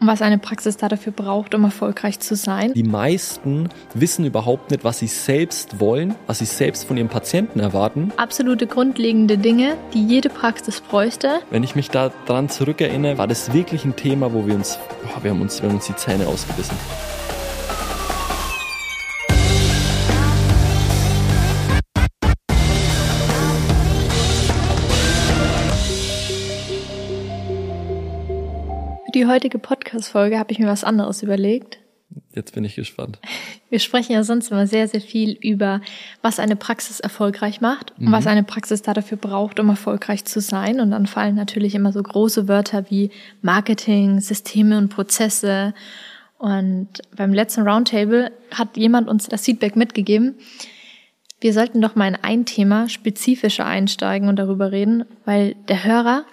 Und was eine Praxis da dafür braucht, um erfolgreich zu sein. Die meisten wissen überhaupt nicht, was sie selbst wollen, was sie selbst von ihren Patienten erwarten. Absolute grundlegende Dinge, die jede Praxis bräuchte. Wenn ich mich da dran zurückerinnere, war das wirklich ein Thema, wo wir uns, boah, wir haben uns, wir haben uns die Zähne ausgebissen. Die heutige Podcast-Folge habe ich mir was anderes überlegt. Jetzt bin ich gespannt. Wir sprechen ja sonst immer sehr, sehr viel über, was eine Praxis erfolgreich macht und was eine Praxis da dafür braucht, um erfolgreich zu sein. Und dann fallen natürlich immer so große Wörter wie Marketing, Systeme und Prozesse. Und beim letzten Roundtable hat jemand uns das Feedback mitgegeben. Wir sollten doch mal in ein Thema spezifischer einsteigen und darüber reden, weil der Hörer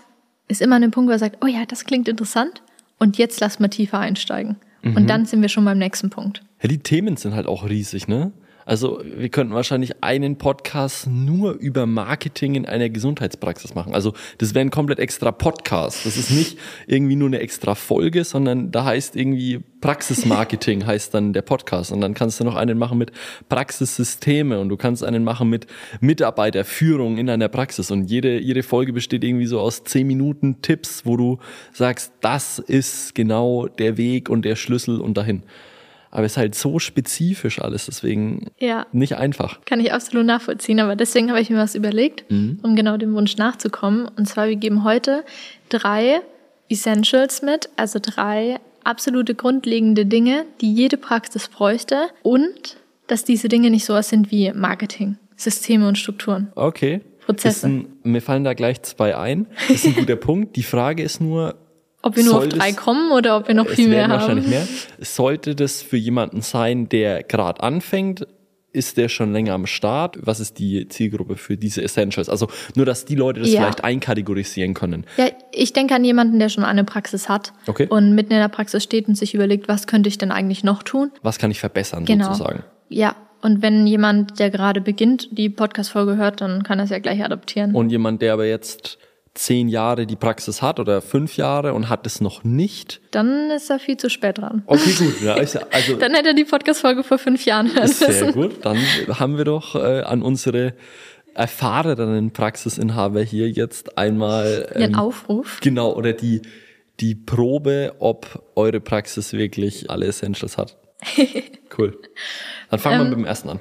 ist immer an dem Punkt, wo er sagt, oh ja, das klingt interessant und jetzt lass mal tiefer einsteigen. Und dann sind wir schon beim nächsten Punkt. Ja, die Themen sind halt auch riesig, ne? Also wir könnten wahrscheinlich einen Podcast nur über Marketing in einer Gesundheitspraxis machen. Also das wäre ein komplett extra Podcast. Das ist nicht irgendwie nur eine extra Folge, sondern da heißt irgendwie Praxismarketing heißt dann der Podcast. Und dann kannst du noch einen machen mit Praxissysteme und du kannst einen machen mit Mitarbeiterführung in einer Praxis. Und jede, jede Folge besteht irgendwie so aus zehn Minuten Tipps, wo du sagst, das ist genau der Weg und der Schlüssel und dahin. Aber es ist halt so spezifisch alles, deswegen Ja. nicht einfach. Kann ich absolut nachvollziehen, aber deswegen habe ich mir was überlegt, um genau dem Wunsch nachzukommen. Und zwar, wir geben heute drei Essentials mit, also drei absolute grundlegende Dinge, die jede Praxis bräuchte und dass diese Dinge nicht sowas sind wie Marketing, Systeme und Strukturen. Okay. Prozesse. Ein, mir fallen da gleich zwei ein. Das ist ein guter Punkt. Die Frage ist nur, Ob wir nur Soll auf drei das- kommen oder ob wir noch viel mehr haben. wahrscheinlich mehr. Sollte das für jemanden sein, der gerade anfängt? Ist der schon länger am Start? Was ist die Zielgruppe für diese Essentials? Also nur, dass die Leute das Ja. vielleicht einkategorisieren können. Ja, ich denke an jemanden, der schon eine Praxis hat Okay. und mitten in der Praxis steht und sich überlegt, was könnte ich denn eigentlich noch tun? Was kann ich verbessern Genau. sozusagen? Ja, und wenn jemand, der gerade beginnt, die Podcast-Folge hört, dann kann er es ja gleich adaptieren. Und jemand, der aber jetzt zehn Jahre die Praxis hat oder fünf Jahre und hat es noch nicht. dann ist er viel zu spät dran. Okay, gut. Ja, also Dann hätte er die Podcast-Folge vor fünf Jahren hören Sehr müssen. gut. Dann haben wir doch äh, an unsere erfahrenen Praxisinhaber hier jetzt einmal Den ähm, Aufruf. genau oder die die Probe, ob eure Praxis wirklich alle Essentials hat. Cool. Dann fangen wir Ähm, mit dem ersten an.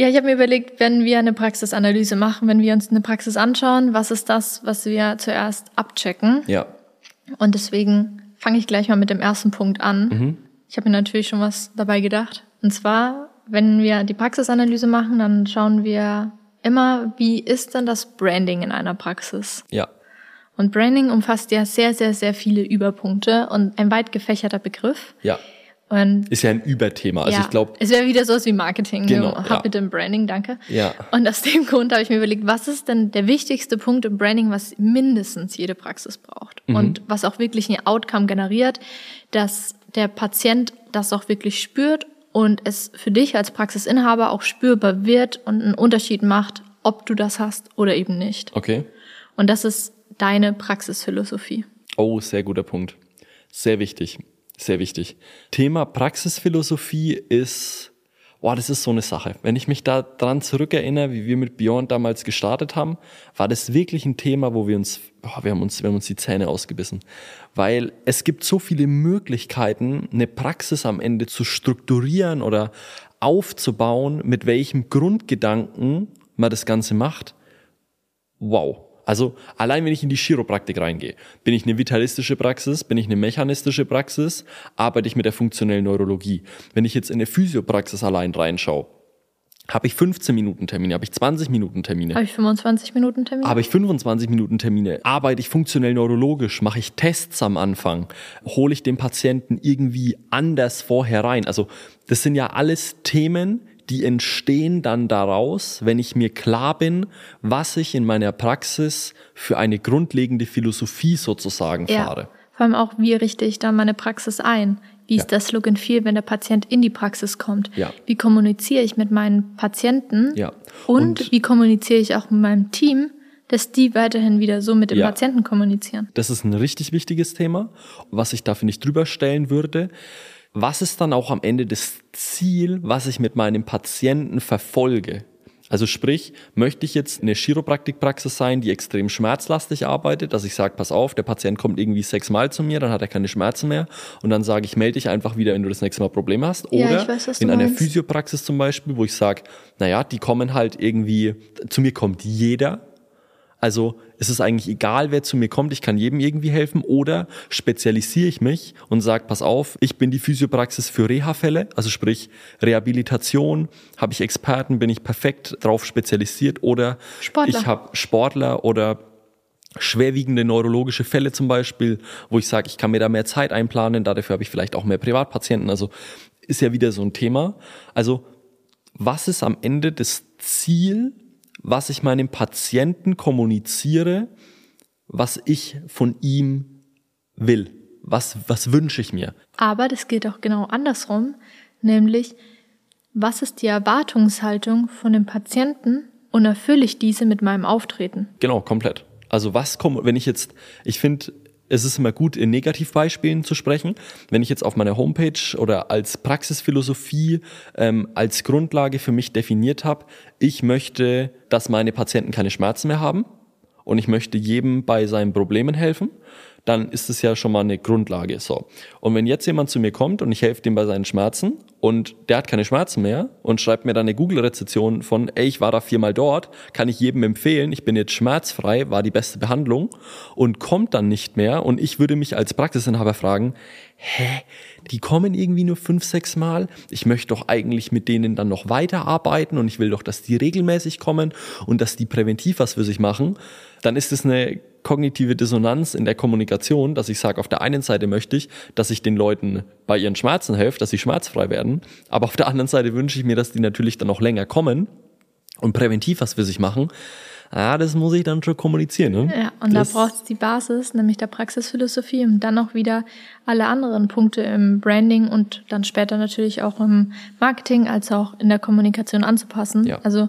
Ja, ich habe mir überlegt, wenn wir eine Praxisanalyse machen, wenn wir uns eine Praxis anschauen, was ist das, was wir zuerst abchecken? Ja. Und deswegen fange ich gleich mal mit dem ersten Punkt an. Mhm. Ich habe mir natürlich schon was dabei gedacht. Und zwar, wenn wir die Praxisanalyse machen, dann schauen wir immer, wie ist denn das Branding in einer Praxis? Ja. Und Branding umfasst ja sehr, sehr, sehr viele Überpunkte und ein weit gefächerter Begriff. Ja. Und Ist ja ein Überthema. Also ja, ich glaube, es wäre wieder sowas wie Marketing. Genau, Hab ja. im Branding, danke. Ja. Und aus dem Grund habe ich mir überlegt, was ist denn der wichtigste Punkt im Branding, was mindestens jede Praxis braucht Mhm. und was auch wirklich ein Outcome generiert, dass der Patient das auch wirklich spürt und es für dich als Praxisinhaber auch spürbar wird und einen Unterschied macht, ob du das hast oder eben nicht. okay. Und das ist deine Praxisphilosophie. Oh, sehr guter Punkt. Sehr wichtig. Sehr wichtig. Thema Praxisphilosophie ist, boah, das ist so eine Sache. Wenn ich mich da dran zurückerinnere, wie wir mit Beyond damals gestartet haben, war das wirklich ein Thema, wo wir uns, boah, wir haben uns, wir haben uns die Zähne ausgebissen. Weil es gibt so viele Möglichkeiten, eine Praxis am Ende zu strukturieren oder aufzubauen, mit welchem Grundgedanken man das Ganze macht. Wow. Also allein wenn ich in die Chiropraktik reingehe, bin ich eine vitalistische Praxis, bin ich eine mechanistische Praxis, arbeite ich mit der funktionellen Neurologie. Wenn ich jetzt in eine Physiopraxis allein reinschaue, habe ich 15 Minuten Termine, habe ich 20 Minuten Termine, Habe ich 25 Minuten Termin? habe ich 25 Minuten Termine, arbeite ich funktionell neurologisch, mache ich Tests am Anfang, hole ich den Patienten irgendwie anders vorher rein. Also das sind ja alles Themen, die entstehen dann daraus, wenn ich mir klar bin, was ich in meiner Praxis für eine grundlegende Philosophie sozusagen fahre. Vor allem auch, wie richte ich da meine Praxis ein? Wie ist Ja. das Look and Feel, wenn der Patient in die Praxis kommt? Ja. Wie kommuniziere ich mit meinen Patienten? Ja. Und, Und- wie kommuniziere ich auch mit meinem Team, dass die weiterhin wieder so mit dem Ja. Patienten kommunizieren. Das ist ein richtig wichtiges Thema, was ich da, finde ich, drüber stellen würde. Was ist dann auch am Ende das Ziel, was ich mit meinem Patienten verfolge? Also sprich, möchte ich jetzt eine Chiropraktikpraxis sein, die extrem schmerzlastig arbeitet, dass ich sage, pass auf, der Patient kommt irgendwie sechsmal zu mir, dann hat er keine Schmerzen mehr und dann sage ich, melde dich einfach wieder, wenn du das nächste Mal Probleme hast. Ja, Oder ich weiß, in einer meinst. Physiopraxis zum Beispiel, wo ich sage, naja, die kommen halt irgendwie, zu mir kommt jeder, also es ist eigentlich egal, wer zu mir kommt, ich kann jedem irgendwie helfen oder spezialisiere ich mich und sage, pass auf, ich bin die Physiopraxis für Reha-Fälle, also sprich Rehabilitation, habe ich Experten, bin ich perfekt drauf spezialisiert oder Sportler. ich habe Sportler oder schwerwiegende neurologische Fälle zum Beispiel, wo ich sage, ich kann mir da mehr Zeit einplanen, dafür habe ich vielleicht auch mehr Privatpatienten, also ist ja wieder so ein Thema. Also was ist am Ende das Ziel, was ich meinem Patienten kommuniziere, was ich von ihm will? Was, was wünsche ich mir? Aber das geht auch genau andersrum, nämlich was ist die Erwartungshaltung von dem Patienten und erfülle ich diese mit meinem Auftreten? Genau, komplett. Also was kommt, wenn ich jetzt, ich finde, es ist immer gut, in Negativbeispielen zu sprechen. Wenn ich jetzt auf meiner Homepage oder als Praxisphilosophie ähm, als Grundlage für mich definiert habe, ich möchte, dass meine Patienten keine Schmerzen mehr haben und ich möchte jedem bei seinen Problemen helfen, dann ist es ja schon mal eine Grundlage. So. Und wenn jetzt jemand zu mir kommt und ich helfe dem bei seinen Schmerzen und der hat keine Schmerzen mehr und schreibt mir dann eine Google-Rezession von, ey, ich war da viermal dort, kann ich jedem empfehlen, ich bin jetzt schmerzfrei, war die beste Behandlung und kommt dann nicht mehr und ich würde mich als Praxisinhaber fragen, hä, die kommen irgendwie nur fünf, sechs Mal. Ich möchte doch eigentlich mit denen dann noch weiterarbeiten und ich will doch, dass die regelmäßig kommen und dass die präventiv was für sich machen. Dann ist es eine kognitive Dissonanz in der Kommunikation, dass ich sage, auf der einen Seite möchte ich, dass ich den Leuten bei ihren Schmerzen helfe, dass sie schmerzfrei werden, aber auf der anderen Seite wünsche ich mir, dass die natürlich dann noch länger kommen und präventiv was für sich machen. Ah, das muss ich dann schon kommunizieren. Ne? Ja, und das, da braucht es die Basis, nämlich der Praxisphilosophie und dann auch wieder alle anderen Punkte im Branding und dann später natürlich auch im Marketing als auch in der Kommunikation anzupassen. Ja. Also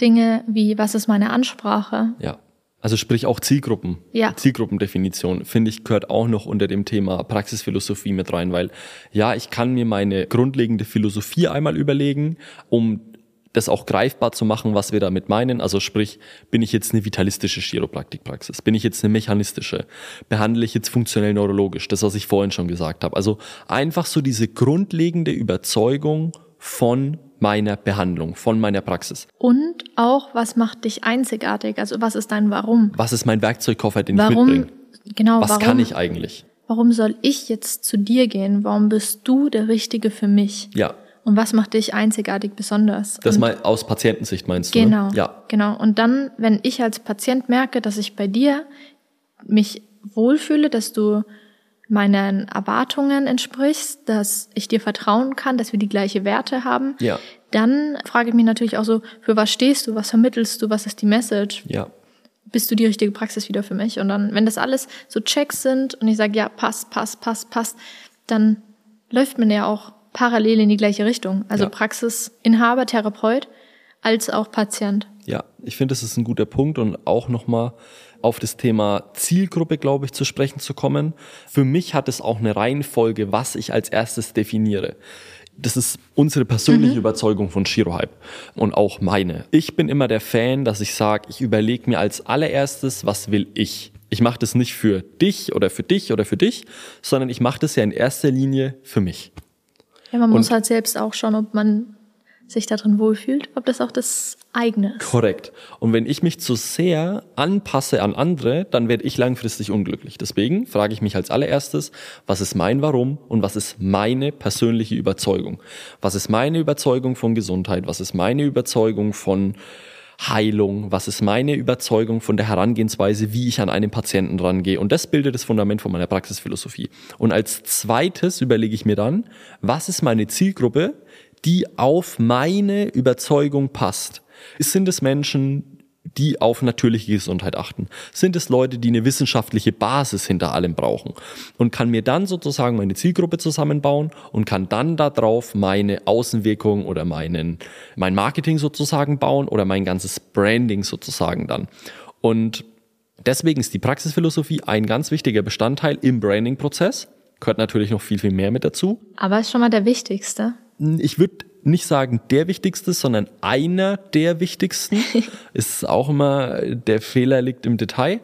Dinge wie, was ist meine Ansprache? Ja. Also sprich auch Zielgruppen. Ja. Zielgruppendefinition, finde ich, gehört auch noch unter dem Thema Praxisphilosophie mit rein, weil ja, ich kann mir meine grundlegende Philosophie einmal überlegen, um das auch greifbar zu machen, was wir damit meinen. Also sprich, bin ich jetzt eine vitalistische Chiropraktikpraxis? Bin ich jetzt eine mechanistische? Behandle ich jetzt funktionell neurologisch? Das, was ich vorhin schon gesagt habe. Also einfach so diese grundlegende Überzeugung von meiner Behandlung, von meiner Praxis. Und auch, was macht dich einzigartig? Also was ist dein Warum? Was ist mein Werkzeugkoffer, den ich Warum? mitbringe? Genau, Was warum? kann ich eigentlich? Warum soll ich jetzt zu dir gehen? Warum bist du der Richtige für mich? Ja, Und was macht dich einzigartig besonders? das Und mal aus Patientensicht meinst du? Genau. Ne? Ja, Genau. Und dann, wenn ich als Patient merke, dass ich bei dir mich wohlfühle, dass du meinen Erwartungen entsprichst, dass ich dir vertrauen kann, dass wir die gleiche Werte haben, Ja. dann frage ich mich natürlich auch so, für was stehst du, was vermittelst du, was ist die Message? ja, Bist du die richtige Praxis wieder für mich? Und dann, wenn das alles so Checks sind und ich sage, ja, passt, passt, passt, passt, dann läuft man ja auch parallel in die gleiche Richtung. Also Ja. Praxisinhaber, Therapeut als auch Patient. ja. Ich finde, das ist ein guter Punkt und auch nochmal auf das Thema Zielgruppe, glaube ich, zu sprechen zu kommen. Für mich hat es auch eine Reihenfolge, was ich als erstes definiere. Das ist unsere persönliche Überzeugung von Chirohype und auch meine. Ich bin immer der Fan, dass ich sage, ich überlege mir als allererstes, was will ich. Ich mache das nicht für dich oder für dich oder für dich, sondern ich mache das ja in erster Linie für mich. Ja, man Und- muss halt selbst auch schauen, ob man sich darin wohlfühlt, ob das auch das eigene ist. Korrekt. Und wenn ich mich zu sehr anpasse an andere, dann werde ich langfristig unglücklich. Deswegen frage ich mich als allererstes, was ist mein Warum und was ist meine persönliche Überzeugung? Was ist meine Überzeugung von Gesundheit? Was ist meine Überzeugung von Heilung? Was ist meine Überzeugung von der Herangehensweise, wie ich an einen Patienten rangehe? Und das bildet das Fundament von meiner Praxisphilosophie. Und als zweites überlege ich mir dann, was ist meine Zielgruppe, die auf meine Überzeugung passt? Sind es Menschen, die auf natürliche Gesundheit achten? Sind es Leute, die eine wissenschaftliche Basis hinter allem brauchen? Und kann mir dann sozusagen meine Zielgruppe zusammenbauen und kann dann darauf meine Außenwirkung oder meinen, mein Marketing sozusagen bauen oder mein ganzes Branding sozusagen dann. Und deswegen ist die Praxisphilosophie ein ganz wichtiger Bestandteil im Branding-Prozess. Gehört natürlich noch viel, viel mehr mit dazu. Aber ist schon mal der wichtigste. Ich würde nicht sagen der wichtigste, sondern einer der wichtigsten. ist auch immer, der Fehler liegt im Detail.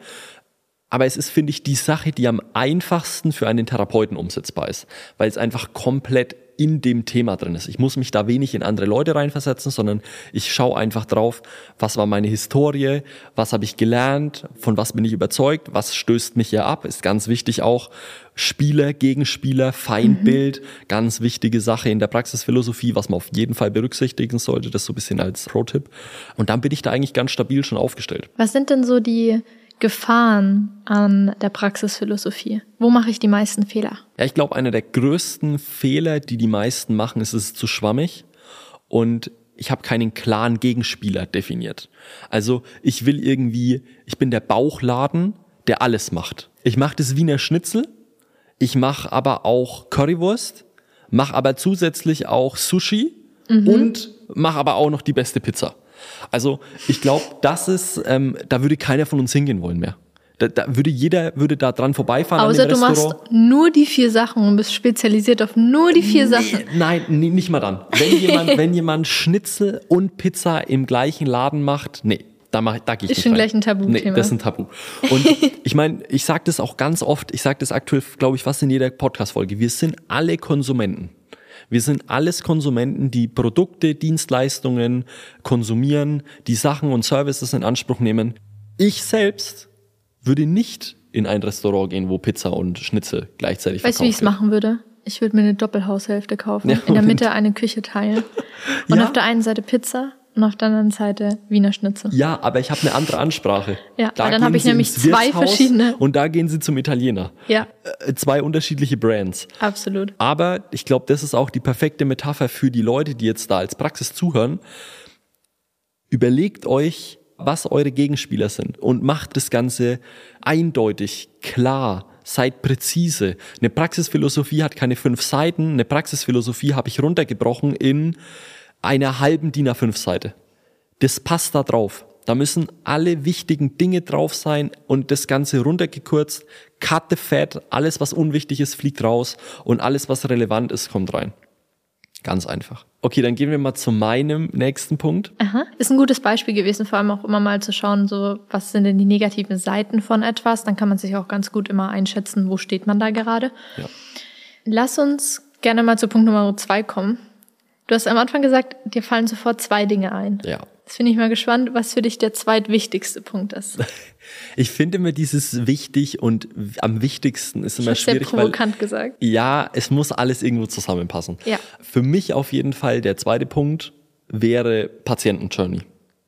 Aber es ist, finde ich, die Sache, die am einfachsten für einen Therapeuten umsetzbar ist, weil es einfach komplett in dem Thema drin ist. Ich muss mich da wenig in andere Leute reinversetzen, sondern ich schaue einfach drauf, was war meine Historie, was habe ich gelernt, von was bin ich überzeugt, was stößt mich hier ab, ist ganz wichtig auch. Spieler, Gegenspieler, Feindbild, mhm. ganz wichtige Sache in der Praxisphilosophie, was man auf jeden Fall berücksichtigen sollte, das so ein bisschen als Pro-Tipp. Und dann bin ich da eigentlich ganz stabil schon aufgestellt. Was sind denn so die Gefahren an der Praxisphilosophie? Wo mache ich die meisten Fehler? Ja, ich glaube, einer der größten Fehler, die die meisten machen, ist, es ist zu schwammig und ich habe keinen klaren Gegenspieler definiert. Also ich will irgendwie, ich bin der Bauchladen, der alles macht. Ich mache das Wiener Schnitzel, ich mache aber auch Currywurst, mache aber zusätzlich auch Sushi mhm. und mache aber auch noch die beste Pizza. Also ich glaube, das ist, ähm, da würde keiner von uns hingehen wollen mehr. Da, da würde jeder würde da dran vorbeifahren. Außer du machst nur die vier Sachen und bist spezialisiert auf nur die vier nee, Sachen. Nein, nee, nicht mal dann. Wenn jemand, wenn jemand Schnitzel und Pizza im gleichen Laden macht, nee, da mach, da gehe ich ist nicht schon rein. gleich ein Tabu. Nee, das ist ein Tabu. Und ich meine, ich sage das auch ganz oft. Ich sage das aktuell, glaube ich, fast in jeder Podcast-Folge. Wir sind alle Konsumenten. Wir sind alles Konsumenten, die Produkte, Dienstleistungen konsumieren, die Sachen und Services in Anspruch nehmen. Ich selbst würde nicht in ein Restaurant gehen, wo Pizza und Schnitzel gleichzeitig Weißt du, wie ich es machen würde? Ich würde mir eine Doppelhaushälfte kaufen, ja, in der Mitte eine Küche teilen und ja. auf der einen Seite Pizza und auf der anderen Seite Wiener Schnitzel. Ja, aber ich habe eine andere Ansprache. Ja, da dann habe ich nämlich zwei verschiedene. Und da gehen sie zum Italiener. Ja. Äh, zwei unterschiedliche Brands. Absolut. Aber ich glaube, das ist auch die perfekte Metapher für die Leute, die jetzt da als Praxis zuhören. Überlegt euch, was eure Gegenspieler sind und macht das Ganze eindeutig, klar, seid präzise. Eine Praxisphilosophie hat keine fünf Seiten. Eine Praxisphilosophie habe ich runtergebrochen in einer halben DIN A5 Seite. Das passt da drauf. Da müssen alle wichtigen Dinge drauf sein und das Ganze runtergekürzt. Cut the fat. Alles, was unwichtig ist, fliegt raus und alles, was relevant ist, kommt rein. Ganz einfach. Okay, dann gehen wir mal zu meinem nächsten Punkt. Aha. Ist ein gutes Beispiel gewesen, vor allem auch immer mal zu schauen, so, was sind denn die negativen Seiten von etwas? Dann kann man sich auch ganz gut immer einschätzen, wo steht man da gerade. Ja. Lass uns gerne mal zu Punkt Nummer zwei kommen. Du hast am Anfang gesagt, dir fallen sofort zwei Dinge ein. Ja. Jetzt bin ich mal gespannt, was für dich der zweitwichtigste Punkt ist. Ich finde immer dieses wichtig und am wichtigsten ist immer schwierig. Sehr provokant weil, gesagt. Ja, es muss alles irgendwo zusammenpassen. Ja. Für mich auf jeden Fall der zweite Punkt wäre Patienten-Journey.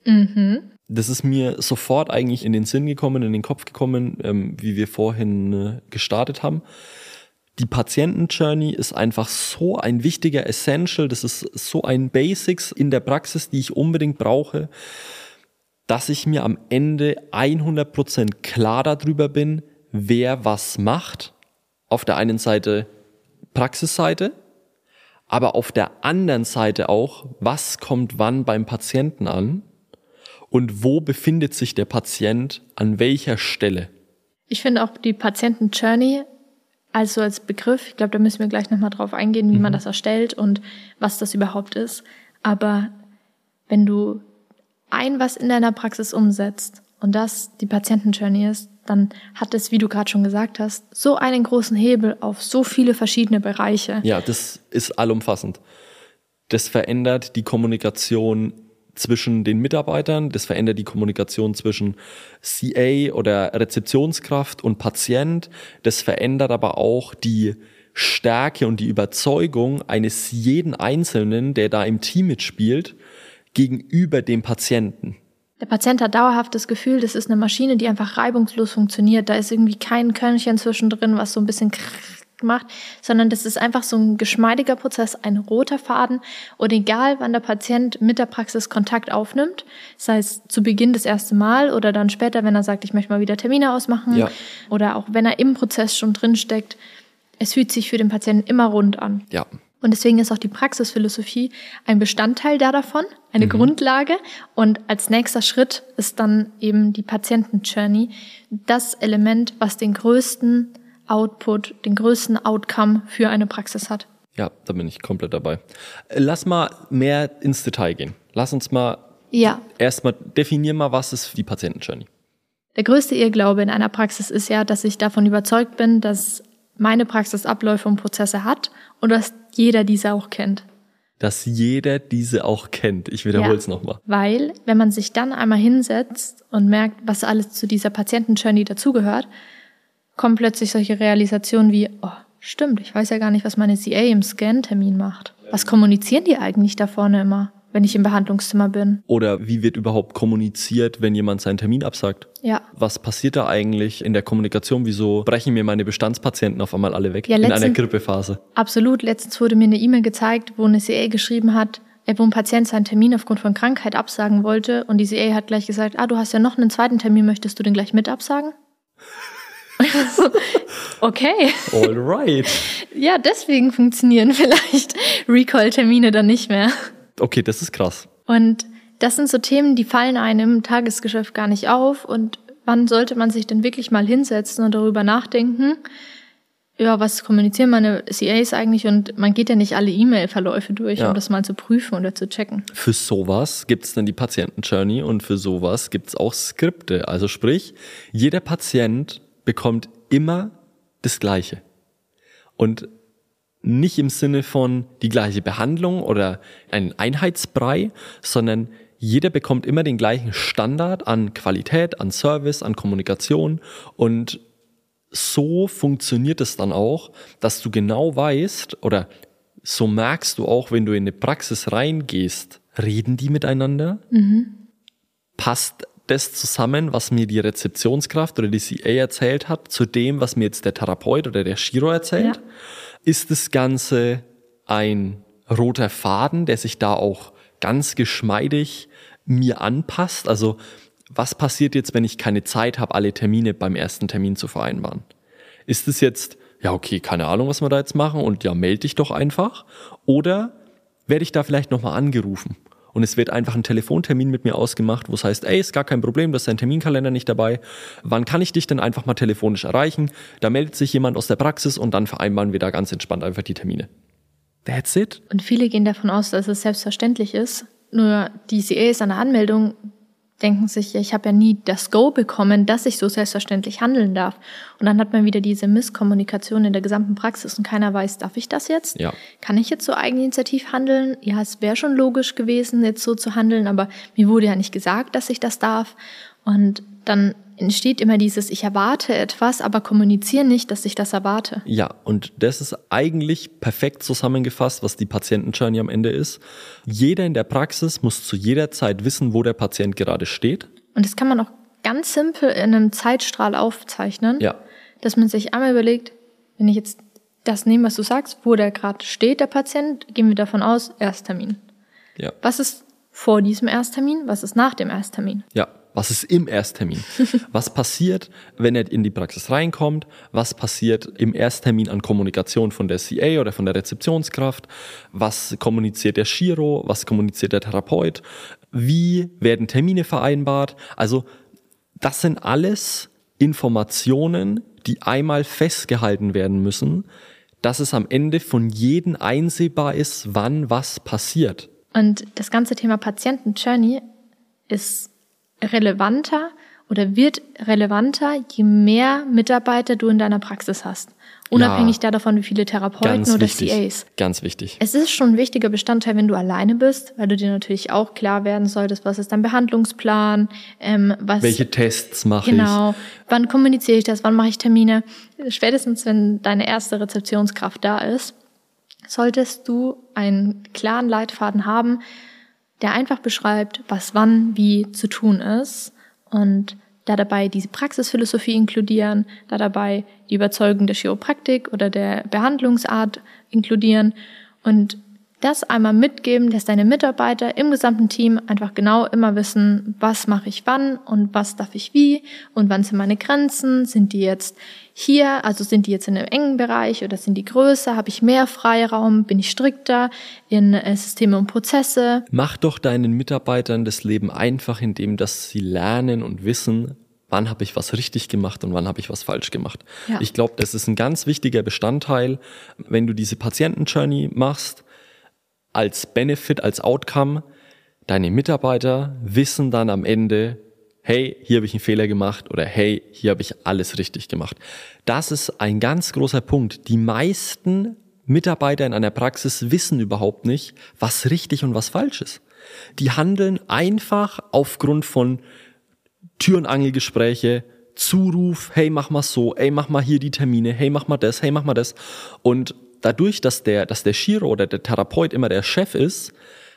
Mhm. Das ist mir sofort eigentlich in den Sinn gekommen, in den Kopf gekommen, ähm, wie wir vorhin äh, gestartet haben die Patienten-Journey ist einfach so ein wichtiger Essential, das ist so ein Basics in der Praxis, die ich unbedingt brauche, dass ich mir am Ende 100% klar darüber bin, wer was macht. Auf der einen Seite Praxisseite, aber auf der anderen Seite auch, was kommt wann beim Patienten an und wo befindet sich der Patient an welcher Stelle. Ich finde auch die Patienten-Journey also als Begriff, ich glaube, da müssen wir gleich nochmal drauf eingehen, wie mhm. man das erstellt und was das überhaupt ist. Aber wenn du ein was in deiner Praxis umsetzt und das die Patientenjourney ist, dann hat es, wie du gerade schon gesagt hast, so einen großen Hebel auf so viele verschiedene Bereiche. Ja, das ist allumfassend. Das verändert die Kommunikation zwischen den Mitarbeitern, das verändert die Kommunikation zwischen CA oder Rezeptionskraft und Patient, das verändert aber auch die Stärke und die Überzeugung eines jeden Einzelnen, der da im Team mitspielt, gegenüber dem Patienten. Der Patient hat dauerhaft das Gefühl, das ist eine Maschine, die einfach reibungslos funktioniert. Da ist irgendwie kein Körnchen zwischendrin, was so ein bisschen macht, sondern das ist einfach so ein geschmeidiger Prozess, ein roter Faden. Und egal, wann der Patient mit der Praxis Kontakt aufnimmt, sei es zu Beginn das erste Mal oder dann später, wenn er sagt, ich möchte mal wieder Termine ausmachen ja. oder auch wenn er im Prozess schon drin steckt, es fühlt sich für den Patienten immer rund an. Ja. Und deswegen ist auch die Praxisphilosophie ein Bestandteil da davon, eine mhm. Grundlage. Und als nächster Schritt ist dann eben die Patienten-Journey das Element, was den größten Output, den größten Outcome für eine Praxis hat. Ja, da bin ich komplett dabei. Lass mal mehr ins Detail gehen. Lass uns mal ja. erstmal definieren mal, was ist die Patienten-Journey. Der größte Irrglaube in einer Praxis ist ja, dass ich davon überzeugt bin, dass meine Praxis Abläufe und Prozesse hat und dass jeder diese auch kennt. Dass jeder diese auch kennt. Ich wiederhole es ja, nochmal. Weil, wenn man sich dann einmal hinsetzt und merkt, was alles zu dieser Patienten-Journey dazugehört, kommen plötzlich solche Realisationen wie, oh, stimmt, ich weiß ja gar nicht, was meine CA im Scan-Termin macht. Was kommunizieren die eigentlich da vorne immer? wenn ich im Behandlungszimmer bin. Oder wie wird überhaupt kommuniziert, wenn jemand seinen Termin absagt? Ja. Was passiert da eigentlich in der Kommunikation? Wieso brechen mir meine Bestandspatienten auf einmal alle weg ja, in einer Grippephase? Absolut. Letztens wurde mir eine E-Mail gezeigt, wo eine CA geschrieben hat, wo ein Patient seinen Termin aufgrund von Krankheit absagen wollte und die CA hat gleich gesagt, ah, du hast ja noch einen zweiten Termin, möchtest du den gleich mit absagen? okay. All right. Ja, deswegen funktionieren vielleicht Recall-Termine dann nicht mehr. Okay, das ist krass. Und das sind so Themen, die fallen einem im Tagesgeschäft gar nicht auf. Und wann sollte man sich denn wirklich mal hinsetzen und darüber nachdenken? Ja, was kommunizieren meine CAs eigentlich? Und man geht ja nicht alle E-Mail-Verläufe durch, ja. um das mal zu prüfen oder zu checken. Für sowas gibt es dann die Patienten-Journey und für sowas gibt es auch Skripte. Also sprich, jeder Patient bekommt immer das Gleiche. Und nicht im Sinne von die gleiche Behandlung oder einen Einheitsbrei, sondern jeder bekommt immer den gleichen Standard an Qualität, an Service, an Kommunikation und so funktioniert es dann auch, dass du genau weißt oder so merkst du auch, wenn du in eine Praxis reingehst, reden die miteinander? Mhm. Passt das zusammen, was mir die Rezeptionskraft oder die CA erzählt hat, zu dem, was mir jetzt der Therapeut oder der Chiro erzählt? Ja ist das Ganze ein roter Faden, der sich da auch ganz geschmeidig mir anpasst? Also was passiert jetzt, wenn ich keine Zeit habe, alle Termine beim ersten Termin zu vereinbaren? Ist es jetzt, ja, okay, keine Ahnung, was wir da jetzt machen und ja, melde dich doch einfach? Oder werde ich da vielleicht nochmal angerufen und es wird einfach ein Telefontermin mit mir ausgemacht, wo es heißt, ey, ist gar kein Problem, du hast dein Terminkalender nicht dabei. Wann kann ich dich denn einfach mal telefonisch erreichen? Da meldet sich jemand aus der Praxis und dann vereinbaren wir da ganz entspannt einfach die Termine. That's it. Und viele gehen davon aus, dass es selbstverständlich ist. Nur die CA ist eine Anmeldung denken sich, ich habe ja nie das Go bekommen, dass ich so selbstverständlich handeln darf. Und dann hat man wieder diese Misskommunikation in der gesamten Praxis und keiner weiß, darf ich das jetzt? Ja. Kann ich jetzt so eigeninitiativ handeln? Ja, es wäre schon logisch gewesen, jetzt so zu handeln, aber mir wurde ja nicht gesagt, dass ich das darf. Und dann entsteht immer dieses, ich erwarte etwas, aber kommuniziere nicht, dass ich das erwarte. Ja, und das ist eigentlich perfekt zusammengefasst, was die Patientenjourney am Ende ist. Jeder in der Praxis muss zu jeder Zeit wissen, wo der Patient gerade steht. Und das kann man auch ganz simpel in einem Zeitstrahl aufzeichnen. Ja. Dass man sich einmal überlegt, wenn ich jetzt das nehme, was du sagst, wo der gerade steht, der Patient, gehen wir davon aus, Ersttermin. Ja. Was ist vor diesem Ersttermin? Was ist nach dem Ersttermin? Ja. Was ist im Ersttermin? Was passiert, wenn er in die Praxis reinkommt? Was passiert im Ersttermin an Kommunikation von der CA oder von der Rezeptionskraft? Was kommuniziert der Chiro? Was kommuniziert der Therapeut? Wie werden Termine vereinbart? Also, das sind alles Informationen, die einmal festgehalten werden müssen, dass es am Ende von jedem einsehbar ist, wann was passiert. Und das ganze Thema Patienten-Journey ist relevanter oder wird relevanter, je mehr Mitarbeiter du in deiner Praxis hast. Unabhängig ja, davon, wie viele Therapeuten oder wichtig, CAs. Ganz wichtig. Es ist schon ein wichtiger Bestandteil, wenn du alleine bist, weil du dir natürlich auch klar werden solltest, was ist dein Behandlungsplan, ähm, was. Welche Tests mache genau, ich? Genau. Wann kommuniziere ich das? Wann mache ich Termine? Spätestens, wenn deine erste Rezeptionskraft da ist, solltest du einen klaren Leitfaden haben, der einfach beschreibt, was wann wie zu tun ist und da dabei diese Praxisphilosophie inkludieren, da dabei die Überzeugung der Chiropraktik oder der Behandlungsart inkludieren und das einmal mitgeben, dass deine Mitarbeiter im gesamten Team einfach genau immer wissen, was mache ich wann und was darf ich wie und wann sind meine Grenzen, sind die jetzt hier, also sind die jetzt in einem engen Bereich oder sind die größer, habe ich mehr Freiraum, bin ich strikter in äh, Systeme und Prozesse. Mach doch deinen Mitarbeitern das Leben einfach, indem dass sie lernen und wissen, wann habe ich was richtig gemacht und wann habe ich was falsch gemacht. Ja. Ich glaube, das ist ein ganz wichtiger Bestandteil, wenn du diese Patienten-Journey machst, als Benefit, als Outcome, deine Mitarbeiter wissen dann am Ende, hey, hier habe ich einen Fehler gemacht oder hey, hier habe ich alles richtig gemacht. Das ist ein ganz großer Punkt. Die meisten Mitarbeiter in einer Praxis wissen überhaupt nicht, was richtig und was falsch ist. Die handeln einfach aufgrund von Tür- und Angelgespräche, Zuruf, hey, mach mal so, ey, mach mal hier die Termine, hey, mach mal das, hey, mach mal das. Und dadurch, dass der, dass der Chiro oder der Therapeut immer der Chef ist,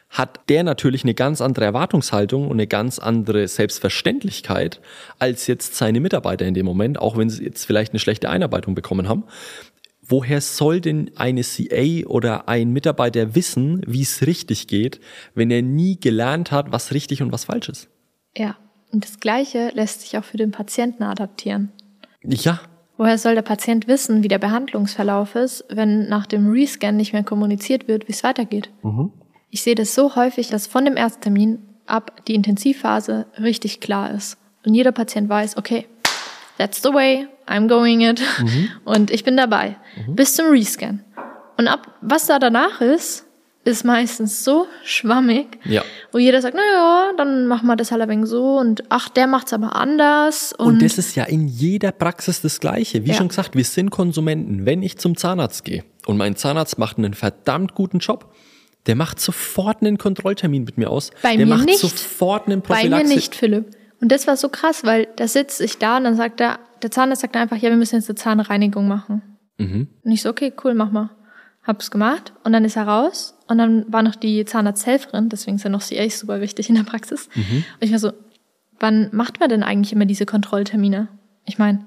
hat der natürlich eine ganz andere Erwartungshaltung und eine ganz andere Selbstverständlichkeit als jetzt seine Mitarbeiter in dem Moment, auch wenn sie jetzt vielleicht eine schlechte Einarbeitung bekommen haben. Woher soll denn eine CA oder ein Mitarbeiter wissen, wie es richtig geht, wenn er nie gelernt hat, was richtig und was falsch ist? Ja, und das Gleiche lässt sich auch für den Patienten adaptieren. Ja, Woher soll der Patient wissen, wie der Behandlungsverlauf ist, wenn nach dem Rescan nicht mehr kommuniziert wird, wie es weitergeht? Mhm. Ich sehe das so häufig, dass von dem Ersttermin ab die Intensivphase richtig klar ist. Und jeder Patient weiß, okay, that's the way, I'm going it. Mhm. Und ich bin dabei. Mhm. Bis zum Rescan. Und ab, was da danach ist, ist meistens so schwammig, ja. wo jeder sagt, naja, dann machen wir das halt ein wenig so und ach, der macht's aber anders. Und, und das ist ja in jeder Praxis das Gleiche. Wie ja. schon gesagt, wir sind Konsumenten. Wenn ich zum Zahnarzt gehe und mein Zahnarzt macht einen verdammt guten Job, der macht sofort einen Kontrolltermin mit mir aus. Bei der mir macht nicht. sofort einen Prophylaxe. Bei mir nicht, Philipp. Und das war so krass, weil da sitze ich da und dann sagt er, der Zahnarzt sagt einfach, ja, wir müssen jetzt eine Zahnreinigung machen. Mhm. Und ich so, okay, cool, mach mal. Hab's gemacht und dann ist er raus und dann war noch die Zahnarzthelferin, deswegen ist ja noch CA super wichtig in der Praxis. Mhm. Und ich war so, wann macht man denn eigentlich immer diese Kontrolltermine? Ich meine,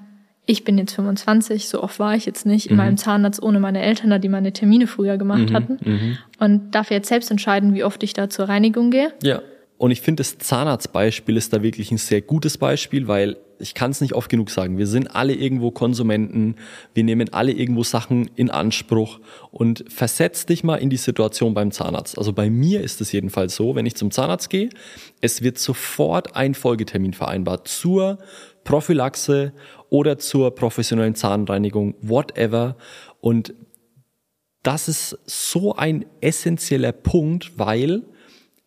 ich bin jetzt 25, so oft war ich jetzt nicht in mhm. meinem Zahnarzt ohne meine Eltern, da die meine Termine früher gemacht mhm. hatten. Mhm. Und darf jetzt selbst entscheiden, wie oft ich da zur Reinigung gehe. Ja. Und ich finde, das Zahnarztbeispiel ist da wirklich ein sehr gutes Beispiel, weil ich kann es nicht oft genug sagen, wir sind alle irgendwo Konsumenten, wir nehmen alle irgendwo Sachen in Anspruch und versetz dich mal in die Situation beim Zahnarzt. Also bei mir ist es jedenfalls so, wenn ich zum Zahnarzt gehe, es wird sofort ein Folgetermin vereinbart zur Prophylaxe oder zur professionellen Zahnreinigung, whatever. Und das ist so ein essentieller Punkt, weil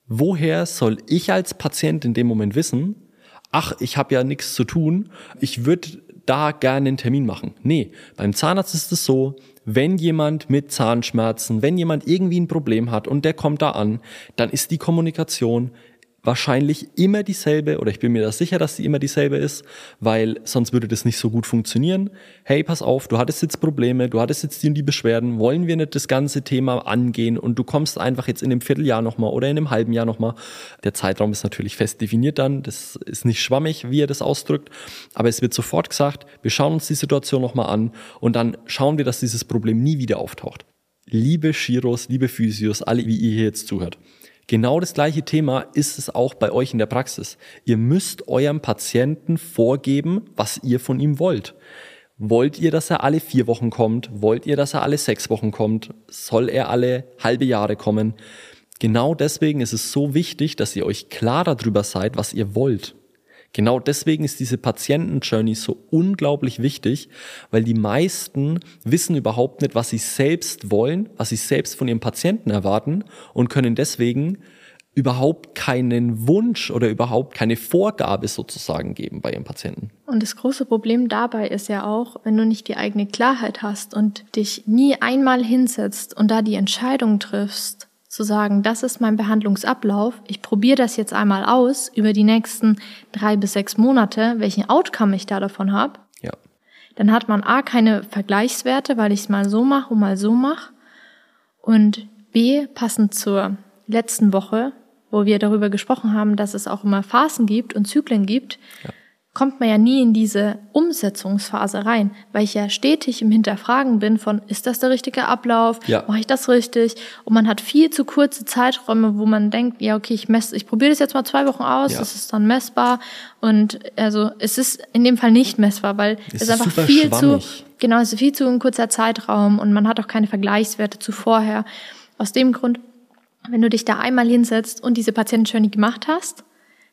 woher soll ich als Patient in dem Moment wissen, ach, ich habe ja nichts zu tun, ich würde da gerne einen Termin machen. Nee, beim Zahnarzt ist es so, wenn jemand mit Zahnschmerzen, wenn jemand irgendwie ein Problem hat und der kommt da an, dann ist die Kommunikation wahrscheinlich immer dieselbe oder ich bin mir da sicher, dass sie immer dieselbe ist, weil sonst würde das nicht so gut funktionieren. Hey, pass auf, du hattest jetzt Probleme, du hattest jetzt die und die Beschwerden, wollen wir nicht das ganze Thema angehen und du kommst einfach jetzt in einem Vierteljahr nochmal oder in einem halben Jahr nochmal. Der Zeitraum ist natürlich fest definiert dann, das ist nicht schwammig, wie er das ausdrückt, aber es wird sofort gesagt, wir schauen uns die Situation nochmal an und dann schauen wir, dass dieses Problem nie wieder auftaucht. Liebe Shiros, liebe Physios, alle, wie ihr hier jetzt zuhört. Genau das gleiche Thema ist es auch bei euch in der Praxis. Ihr müsst eurem Patienten vorgeben, was ihr von ihm wollt. Wollt ihr, dass er alle vier Wochen kommt? Wollt ihr, dass er alle sechs Wochen kommt? Soll er alle halbe Jahre kommen? Genau deswegen ist es so wichtig, dass ihr euch klar darüber seid, was ihr wollt. Genau deswegen ist diese Patienten-Journey so unglaublich wichtig, weil die meisten wissen überhaupt nicht, was sie selbst wollen, was sie selbst von ihrem Patienten erwarten und können deswegen überhaupt keinen Wunsch oder überhaupt keine Vorgabe sozusagen geben bei ihrem Patienten. Und das große Problem dabei ist ja auch, wenn du nicht die eigene Klarheit hast und dich nie einmal hinsetzt und da die Entscheidung triffst, zu sagen, das ist mein Behandlungsablauf, ich probiere das jetzt einmal aus über die nächsten drei bis sechs Monate, welchen Outcome ich da davon habe, ja. dann hat man A keine Vergleichswerte, weil ich es mal so mache und mal so mache. Und B, passend zur letzten Woche, wo wir darüber gesprochen haben, dass es auch immer Phasen gibt und Zyklen gibt, ja. Kommt man ja nie in diese Umsetzungsphase rein, weil ich ja stetig im Hinterfragen bin von, ist das der richtige Ablauf? Ja. Mache ich das richtig? Und man hat viel zu kurze Zeiträume, wo man denkt, ja, okay, ich messe, ich probiere das jetzt mal zwei Wochen aus, Ja. das ist dann messbar. Und also es ist in dem Fall nicht messbar, weil Es es, ist einfach viel zu, schwammig. genau, es ist viel zu ein kurzer Zeitraum und man hat auch keine Vergleichswerte zu vorher. Aus dem Grund, wenn du dich da einmal hinsetzt und diese Patienten-Journey gemacht hast,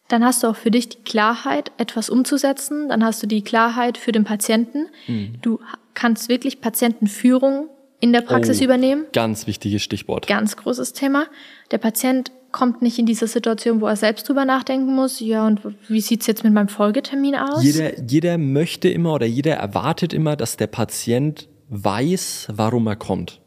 dann hast du auch für dich die Klarheit, etwas umzusetzen. Dann hast du die Klarheit für den Patienten. Mhm. Du kannst wirklich Patientenführung in der Praxis Oh, übernehmen. Ganz wichtiges Stichwort. Ganz großes Thema. Der Patient kommt nicht in diese Situation, wo er selbst drüber nachdenken muss. Ja, und wie sieht's jetzt mit meinem Folgetermin aus? Jeder, jeder möchte immer oder jeder erwartet immer, dass der Patient weiß, warum er kommt.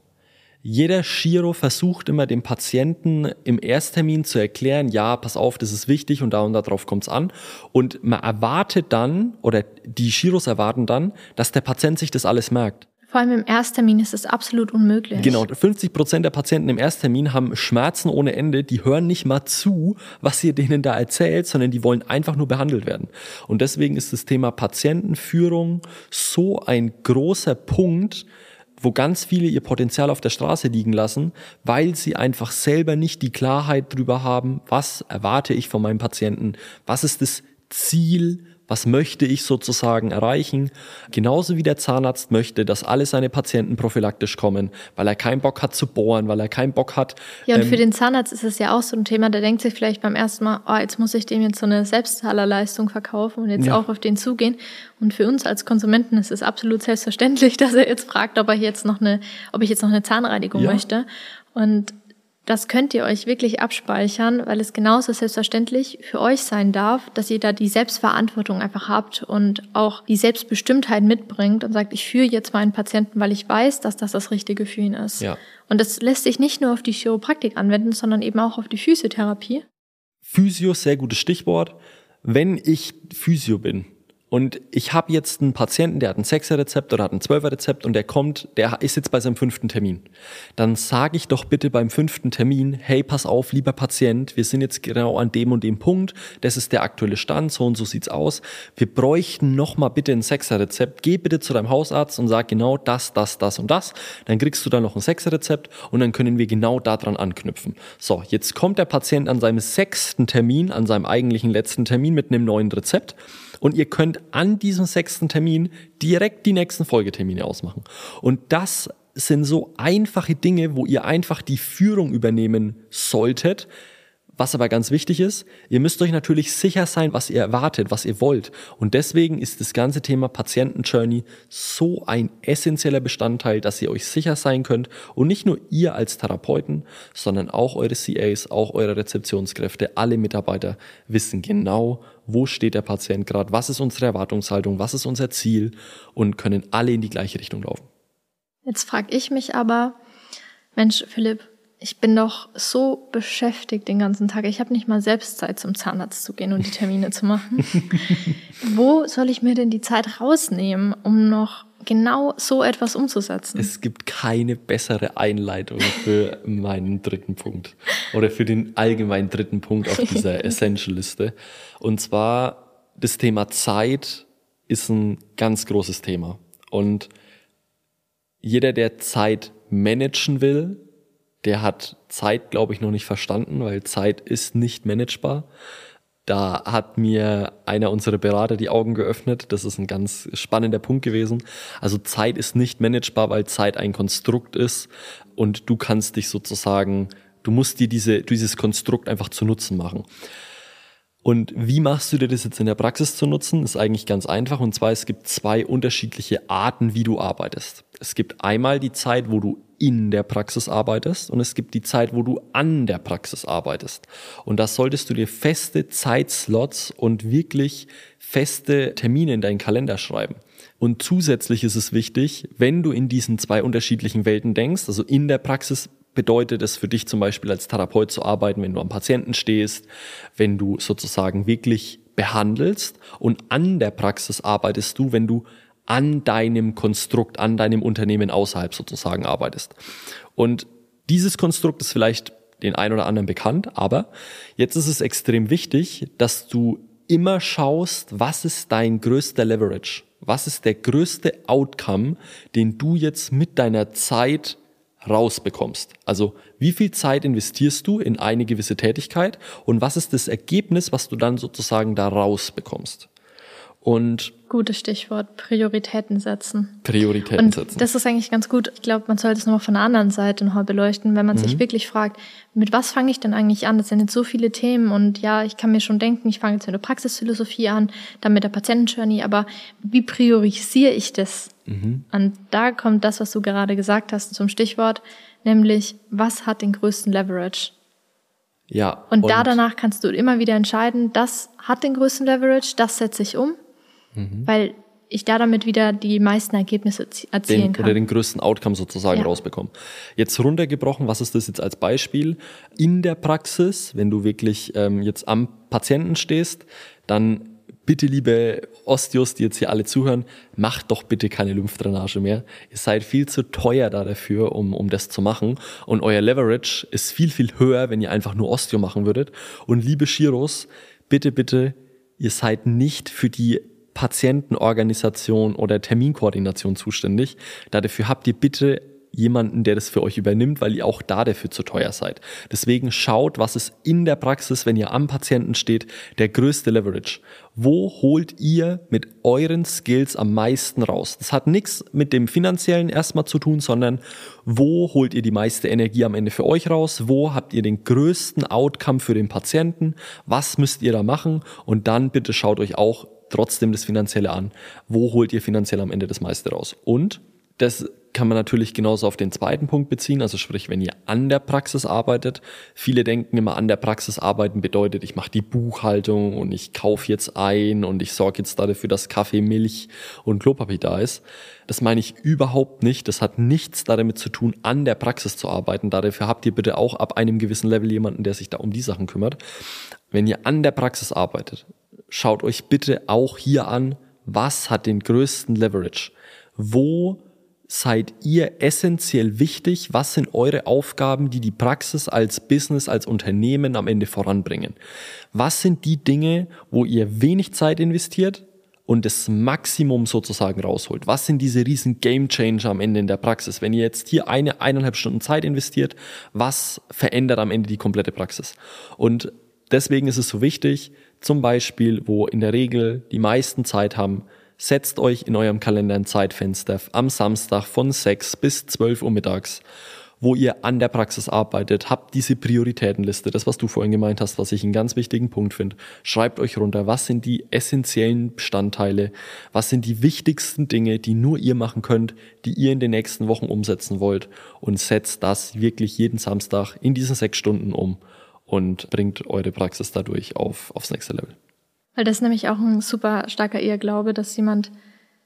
Jeder Chiro versucht immer dem Patienten im Ersttermin zu erklären, ja, pass auf, das ist wichtig und da und darauf kommt's an. Und man erwartet dann, oder die Chiros erwarten dann, dass der Patient sich das alles merkt. Vor allem im Ersttermin ist es absolut unmöglich. Genau, 50 Prozent der Patienten im Ersttermin haben Schmerzen ohne Ende, die hören nicht mal zu, was ihr denen da erzählt, sondern die wollen einfach nur behandelt werden. Und deswegen ist das Thema Patientenführung so ein großer Punkt, wo ganz viele ihr Potenzial auf der Straße liegen lassen, weil sie einfach selber nicht die Klarheit drüber haben, was erwarte ich von meinem Patienten, was ist das Ziel, was möchte ich sozusagen erreichen. Genauso wie der Zahnarzt möchte, dass alle seine Patienten prophylaktisch kommen, weil er keinen Bock hat zu bohren, weil er keinen Bock hat. Ja, und ähm, für den Zahnarzt ist es ja auch so ein Thema, der denkt sich vielleicht beim ersten Mal, oh, jetzt muss ich dem jetzt so eine Selbstzahlerleistung verkaufen und jetzt Ja. auch auf den zugehen. Und für uns als Konsumenten ist es absolut selbstverständlich, dass er jetzt fragt, ob er jetzt noch eine, ob ich jetzt noch eine Zahnreinigung Ja. möchte. Und das könnt ihr euch wirklich abspeichern, weil es genauso selbstverständlich für euch sein darf, dass ihr da die Selbstverantwortung einfach habt und auch die Selbstbestimmtheit mitbringt und sagt, ich führe jetzt meinen Patienten, weil ich weiß, dass das das Richtige für ihn ist. Ja. Und das lässt sich nicht nur auf die Chiropraktik anwenden, sondern eben auch auf die Physiotherapie. Physio, sehr gutes Stichwort. Wenn ich Physio bin und ich habe jetzt einen Patienten, der hat ein 6er-Rezept oder hat ein 12er-Rezept und der kommt, der ist jetzt bei seinem fünften Termin, dann sage ich doch bitte beim fünften Termin, hey, pass auf, lieber Patient, wir sind jetzt genau an dem und dem Punkt, das ist der aktuelle Stand, so und so sieht's aus. Wir bräuchten noch mal bitte ein 6er-Rezept. Geh bitte zu deinem Hausarzt und sag genau das, das, das und das. Dann kriegst du da noch ein 6er-Rezept und dann können wir genau daran anknüpfen. So, jetzt kommt der Patient an seinem sechsten Termin, an seinem eigentlichen letzten Termin mit einem neuen Rezept und ihr könnt an diesem sechsten Termin direkt die nächsten Folgetermine ausmachen. Und das sind so einfache Dinge, wo ihr einfach die Führung übernehmen solltet. Was aber ganz wichtig ist, ihr müsst euch natürlich sicher sein, was ihr erwartet, was ihr wollt. Und deswegen ist das ganze Thema Patientenjourney so ein essentieller Bestandteil, dass ihr euch sicher sein könnt und nicht nur ihr als Therapeuten, sondern auch eure CAs, auch eure Rezeptionskräfte, alle Mitarbeiter wissen genau, wo steht der Patient gerade, was ist unsere Erwartungshaltung, was ist unser Ziel und können alle in die gleiche Richtung laufen. Jetzt frage ich mich aber, Mensch, Philipp, ich bin doch so beschäftigt den ganzen Tag. Ich habe nicht mal selbst Zeit, zum Zahnarzt zu gehen und die Termine zu machen. Wo soll ich mir denn die Zeit rausnehmen, um noch genau so etwas umzusetzen? Es gibt keine bessere Einleitung für meinen dritten Punkt oder für den allgemeinen dritten Punkt auf dieser Essential-Liste. Und zwar das Thema Zeit ist ein ganz großes Thema. Und jeder, der Zeit managen will, der hat Zeit, glaube ich, noch nicht verstanden, weil Zeit ist nicht managebar. Da hat mir einer unserer Berater die Augen geöffnet. Das ist ein ganz spannender Punkt gewesen. Also Zeit ist nicht managebar, weil Zeit ein Konstrukt ist und du kannst dich sozusagen, du musst dir diese, dieses Konstrukt einfach zu Nutzen machen. Und wie machst du dir das jetzt in der Praxis zu nutzen? Ist eigentlich ganz einfach. Und zwar, es gibt zwei unterschiedliche Arten, wie du arbeitest. Es gibt einmal die Zeit, wo du in der Praxis arbeitest und es gibt die Zeit, wo du an der Praxis arbeitest. Und da solltest du dir feste Zeitslots und wirklich feste Termine in deinen Kalender schreiben. Und zusätzlich ist es wichtig, wenn du in diesen zwei unterschiedlichen Welten denkst, also in der Praxis bedeutet es für dich zum Beispiel als Therapeut zu arbeiten, wenn du am Patienten stehst, wenn du sozusagen wirklich behandelst und an der Praxis arbeitest du, wenn du an deinem Konstrukt, an deinem Unternehmen außerhalb sozusagen arbeitest. Und dieses Konstrukt ist vielleicht den einen oder anderen bekannt, aber jetzt ist es extrem wichtig, dass du immer schaust, was ist dein größter Leverage? Was ist der größte Outcome, den du jetzt mit deiner Zeit rausbekommst? Also wie viel Zeit investierst du in eine gewisse Tätigkeit und was ist das Ergebnis, was du dann sozusagen da rausbekommst? Und Gutes Stichwort, Prioritäten setzen. Prioritäten und setzen. Das ist eigentlich ganz gut. Ich glaube, man sollte es nochmal von der anderen Seite nochmal beleuchten, wenn man mhm. sich wirklich fragt, mit was fange ich denn eigentlich an? Das sind jetzt so viele Themen und ja, ich kann mir schon denken, ich fange jetzt mit der Praxisphilosophie an, dann mit der Patientenjourney, aber wie priorisiere ich das? Mhm. Und da kommt das, was du gerade gesagt hast, zum Stichwort, nämlich, was hat den größten Leverage? Ja. Und, und da danach kannst du immer wieder entscheiden, das hat den größten Leverage, das setze ich um mhm. weil ich da damit wieder die meisten Ergebnisse erzielen den, kann. Oder den größten Outcome sozusagen ja. rausbekommen. Jetzt runtergebrochen, was ist das jetzt als Beispiel? In der Praxis, wenn du wirklich ähm, jetzt am Patienten stehst, dann bitte liebe Osteos, die jetzt hier alle zuhören, macht doch bitte keine Lymphdrainage mehr. Ihr seid viel zu teuer da dafür, um, um das zu machen. Und euer Leverage ist viel, viel höher, wenn ihr einfach nur Osteo machen würdet. Und liebe Shiros, bitte, bitte, ihr seid nicht für die Patientenorganisation oder Terminkoordination zuständig. Dafür habt ihr bitte jemanden, der das für euch übernimmt, weil ihr auch da dafür zu teuer seid. Deswegen schaut, was ist in der Praxis, wenn ihr am Patienten steht, der größte Leverage. Wo holt ihr mit euren Skills am meisten raus? Das hat nichts mit dem finanziellen erstmal zu tun, sondern wo holt ihr die meiste Energie am Ende für euch raus? Wo habt ihr den größten Outcome für den Patienten? Was müsst ihr da machen? Und dann bitte schaut euch auch trotzdem das Finanzielle an. Wo holt ihr finanziell am Ende das meiste raus? Und das kann man natürlich genauso auf den zweiten Punkt beziehen, also sprich, wenn ihr an der Praxis arbeitet. Viele denken immer, an der Praxis arbeiten bedeutet, ich mache die Buchhaltung und ich kaufe jetzt ein und ich sorge jetzt dafür, dass Kaffee, Milch und Klopapier da ist. Das meine ich überhaupt nicht. Das hat nichts damit zu tun, an der Praxis zu arbeiten. Dafür habt ihr bitte auch ab einem gewissen Level jemanden, der sich da um die Sachen kümmert. Wenn ihr an der Praxis arbeitet, schaut euch bitte auch hier an, was hat den größten Leverage? Wo seid ihr essentiell wichtig? Was sind eure Aufgaben, die die Praxis als Business, als Unternehmen am Ende voranbringen? Was sind die Dinge, wo ihr wenig Zeit investiert und das Maximum sozusagen rausholt? Was sind diese riesen Game Changer am Ende in der Praxis? Wenn ihr jetzt hier eine, eineinhalb Stunden Zeit investiert, was verändert am Ende die komplette Praxis? Und deswegen ist es so wichtig, zum Beispiel, wo in der Regel die meisten Zeit haben, setzt euch in eurem Kalender ein Zeitfenster am Samstag von 6 bis 12 Uhr mittags, wo ihr an der Praxis arbeitet, habt diese Prioritätenliste, das was du vorhin gemeint hast, was ich einen ganz wichtigen Punkt finde. Schreibt euch runter, was sind die essentiellen Bestandteile, was sind die wichtigsten Dinge, die nur ihr machen könnt, die ihr in den nächsten Wochen umsetzen wollt und setzt das wirklich jeden Samstag in diesen sechs Stunden um und bringt eure Praxis dadurch auf, aufs nächste Level. Weil das ist nämlich auch ein super starker Irrglaube, dass jemand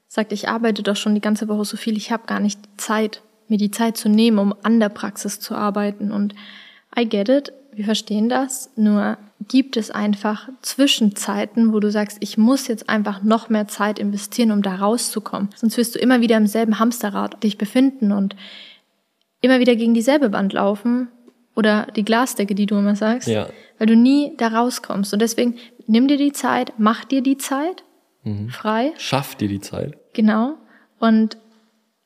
sagt, ich arbeite doch schon die ganze Woche so viel, ich habe gar nicht Zeit, mir die Zeit zu nehmen, um an der Praxis zu arbeiten. Und I get it, wir verstehen das, nur gibt es einfach Zwischenzeiten, wo du sagst, ich muss jetzt einfach noch mehr Zeit investieren, um da rauszukommen. Sonst wirst du immer wieder im selben Hamsterrad dich befinden und immer wieder gegen dieselbe Wand laufen, oder die Glasdecke, die du immer sagst, ja. weil du nie da rauskommst. Und deswegen nimm dir die Zeit, mach dir die Zeit mhm. frei. Schaff dir die Zeit. Genau. Und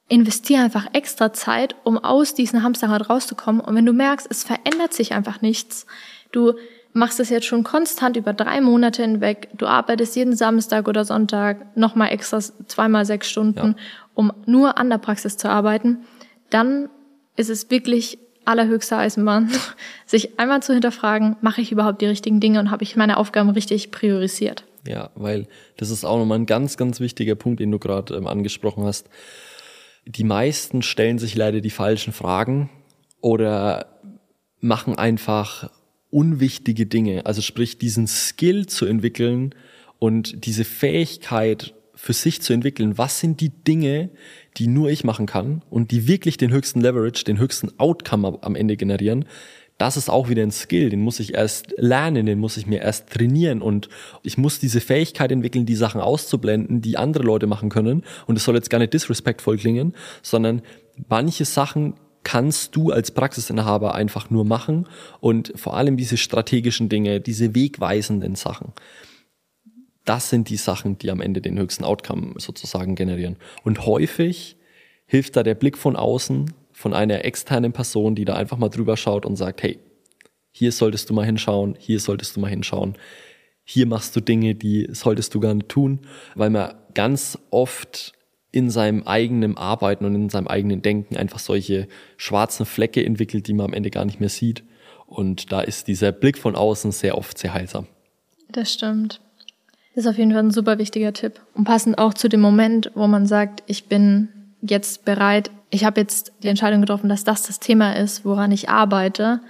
investier einfach extra Zeit, um aus diesem Hamsterrad rauszukommen. Und wenn du merkst, es verändert sich einfach nichts, du machst es jetzt schon konstant über drei Monate hinweg, du arbeitest jeden Samstag oder Sonntag nochmal extra zweimal sechs Stunden, ja. um nur an der Praxis zu arbeiten, dann ist es wirklich allerhöchste Eisenbahn, sich einmal zu hinterfragen, mache ich überhaupt die richtigen Dinge und habe ich meine Aufgaben richtig priorisiert. Ja, weil das ist auch nochmal ein ganz, ganz wichtiger Punkt, den du gerade ähm, angesprochen hast. Die meisten stellen sich leider die falschen Fragen oder machen einfach unwichtige Dinge. Also sprich, diesen Skill zu entwickeln und diese Fähigkeit für sich zu entwickeln, was sind die Dinge, die nur ich machen kann und die wirklich den höchsten Leverage, den höchsten Outcome am Ende generieren, das ist auch wieder ein Skill, den muss ich erst lernen, den muss ich mir erst trainieren und ich muss diese Fähigkeit entwickeln, die Sachen auszublenden, die andere Leute machen können. Und es soll jetzt gar nicht disrespektvoll klingen, sondern manche Sachen kannst du als Praxisinhaber einfach nur machen und vor allem diese strategischen Dinge, diese wegweisenden Sachen das sind die Sachen, die am Ende den höchsten Outcome sozusagen generieren. Und häufig hilft da der Blick von außen, von einer externen Person, die da einfach mal drüber schaut und sagt, hey, hier solltest du mal hinschauen, hier solltest du mal hinschauen, hier machst du Dinge, die solltest du gar nicht tun, weil man ganz oft in seinem eigenen Arbeiten und in seinem eigenen Denken einfach solche schwarzen Flecke entwickelt, die man am Ende gar nicht mehr sieht. Und da ist dieser Blick von außen sehr oft sehr heilsam. Das stimmt. Das ist auf jeden Fall ein super wichtiger Tipp. Und passend auch zu dem Moment, wo man sagt, ich bin jetzt bereit, ich habe jetzt die Entscheidung getroffen, dass das das Thema ist, woran ich arbeite,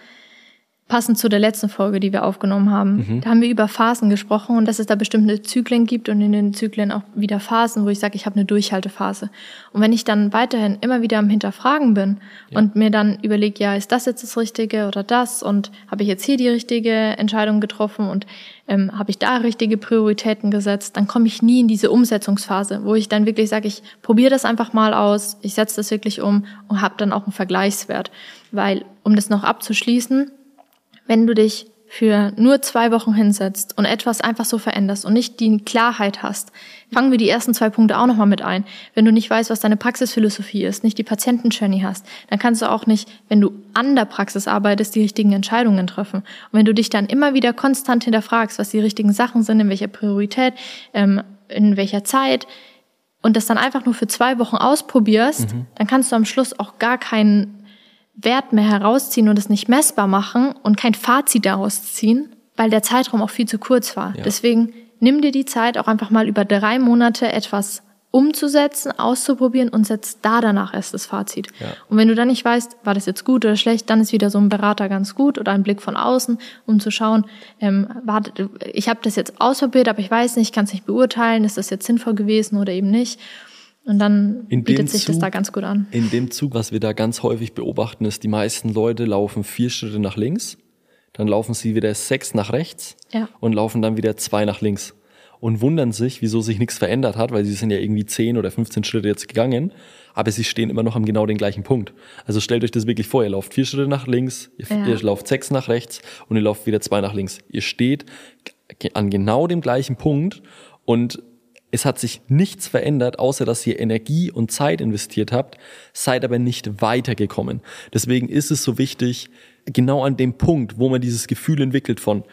passend zu der letzten Folge, die wir aufgenommen haben. Mhm. Da haben wir über Phasen gesprochen und dass es da bestimmte Zyklen gibt und in den Zyklen auch wieder Phasen, wo ich sage, ich habe eine Durchhaltephase. Und wenn ich dann weiterhin immer wieder am Hinterfragen bin ja. und mir dann überlege, ja, ist das jetzt das Richtige oder das und habe ich jetzt hier die richtige Entscheidung getroffen und ähm, habe ich da richtige Prioritäten gesetzt, dann komme ich nie in diese Umsetzungsphase, wo ich dann wirklich sage, ich probiere das einfach mal aus, ich setze das wirklich um und habe dann auch einen Vergleichswert. Weil, um das noch abzuschließen, wenn du dich für nur zwei Wochen hinsetzt und etwas einfach so veränderst und nicht die Klarheit hast, fangen wir die ersten zwei Punkte auch nochmal mit ein. Wenn du nicht weißt, was deine Praxisphilosophie ist, nicht die Patientenjourney hast, dann kannst du auch nicht, wenn du an der Praxis arbeitest, die richtigen Entscheidungen treffen. Und wenn du dich dann immer wieder konstant hinterfragst, was die richtigen Sachen sind, in welcher Priorität, ähm, in welcher Zeit, und das dann einfach nur für zwei Wochen ausprobierst, mhm. dann kannst du am Schluss auch gar keinen Wert mehr herausziehen und es nicht messbar machen und kein Fazit daraus ziehen, weil der Zeitraum auch viel zu kurz war. Ja. Deswegen nimm dir die Zeit, auch einfach mal über drei Monate etwas umzusetzen, auszuprobieren und setz da danach erst das Fazit. Ja. Und wenn du dann nicht weißt, war das jetzt gut oder schlecht, dann ist wieder so ein Berater ganz gut oder ein Blick von außen, um zu schauen, ähm, warte, ich habe das jetzt ausprobiert, aber ich weiß nicht, ich kann es nicht beurteilen, ist das jetzt sinnvoll gewesen oder eben nicht. Und dann in bietet sich Zug, das da ganz gut an. In dem Zug, was wir da ganz häufig beobachten, ist, die meisten Leute laufen vier Schritte nach links, dann laufen sie wieder sechs nach rechts ja. und laufen dann wieder zwei nach links und wundern sich, wieso sich nichts verändert hat, weil sie sind ja irgendwie zehn oder 15 Schritte jetzt gegangen, aber sie stehen immer noch am genau den gleichen Punkt. Also stellt euch das wirklich vor, ihr lauft vier Schritte nach links, ihr, ja. ihr lauft sechs nach rechts und ihr lauft wieder zwei nach links. Ihr steht an genau dem gleichen Punkt und es hat sich nichts verändert, außer dass ihr Energie und Zeit investiert habt, seid aber nicht weitergekommen. Deswegen ist es so wichtig, genau an dem Punkt, wo man dieses Gefühl entwickelt von,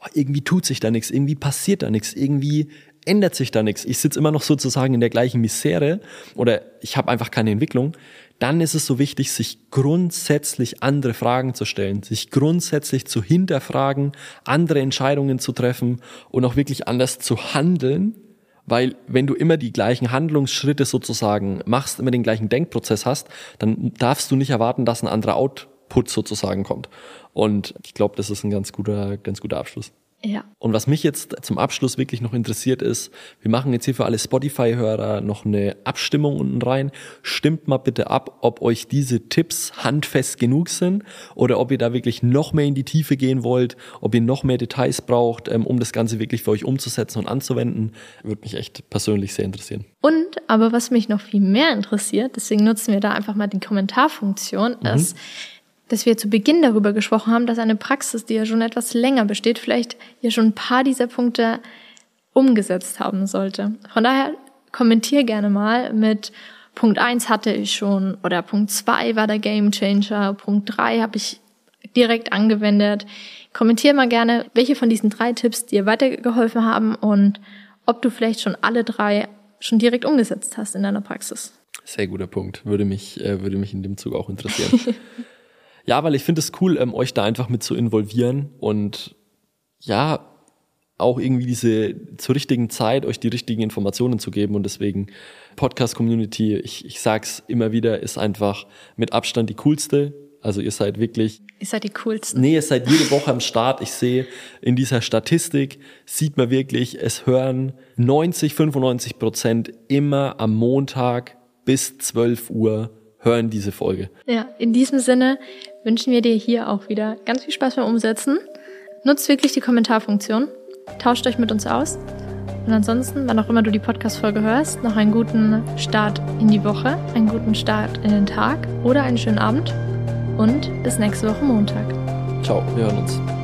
oh, irgendwie tut sich da nichts, irgendwie passiert da nichts, irgendwie ändert sich da nichts. Ich sitze immer noch sozusagen in der gleichen Misere oder ich habe einfach keine Entwicklung. Dann ist es so wichtig, sich grundsätzlich andere Fragen zu stellen, sich grundsätzlich zu hinterfragen, andere Entscheidungen zu treffen und auch wirklich anders zu handeln, weil wenn du immer die gleichen Handlungsschritte sozusagen machst, immer den gleichen Denkprozess hast, dann darfst du nicht erwarten, dass ein anderer Output sozusagen kommt. Und ich glaube, das ist ein ganz guter, ganz guter Abschluss. Ja. Und was mich jetzt zum Abschluss wirklich noch interessiert ist, wir machen jetzt hier für alle Spotify-Hörer noch eine Abstimmung unten rein. Stimmt mal bitte ab, ob euch diese Tipps handfest genug sind oder ob ihr da wirklich noch mehr in die Tiefe gehen wollt, ob ihr noch mehr Details braucht, ähm, um das Ganze wirklich für euch umzusetzen und anzuwenden. Würde mich echt persönlich sehr interessieren. Und, aber was mich noch viel mehr interessiert, deswegen nutzen wir da einfach mal die Kommentarfunktion, mhm. Dass wir zu Beginn darüber gesprochen haben, dass eine Praxis, die ja schon etwas länger besteht, vielleicht ja schon ein paar dieser Punkte umgesetzt haben sollte. Von daher kommentier gerne mal mit Punkt eins hatte ich schon oder Punkt zwei war der Game Changer, Punkt drei habe ich direkt angewendet. Kommentier mal gerne, welche von diesen drei Tipps dir weitergeholfen haben und ob du vielleicht schon alle drei schon direkt umgesetzt hast in deiner Praxis. Sehr guter Punkt. Würde mich, äh, würde mich in dem Zug auch interessieren. Ja, weil ich finde es cool, ähm, euch da einfach mit zu involvieren und ja, auch irgendwie diese zur richtigen Zeit euch die richtigen Informationen zu geben und deswegen Podcast Community, ich, ich sag's immer wieder, ist einfach mit Abstand die coolste. Also ihr seid wirklich. Ihr seid die coolsten. Nee, ihr seid jede Woche am Start. Ich sehe in dieser Statistik sieht man wirklich, es hören 90, 95 Prozent immer am Montag bis 12 Uhr hören diese Folge. Ja, in diesem Sinne wünschen wir dir hier auch wieder ganz viel Spaß beim Umsetzen. Nutzt wirklich die Kommentarfunktion. Tauscht euch mit uns aus. Und ansonsten, wann auch immer du die Podcast-Folge hörst, noch einen guten Start in die Woche, einen guten Start in den Tag oder einen schönen Abend. Und bis nächste Woche Montag. Ciao, wir hören uns.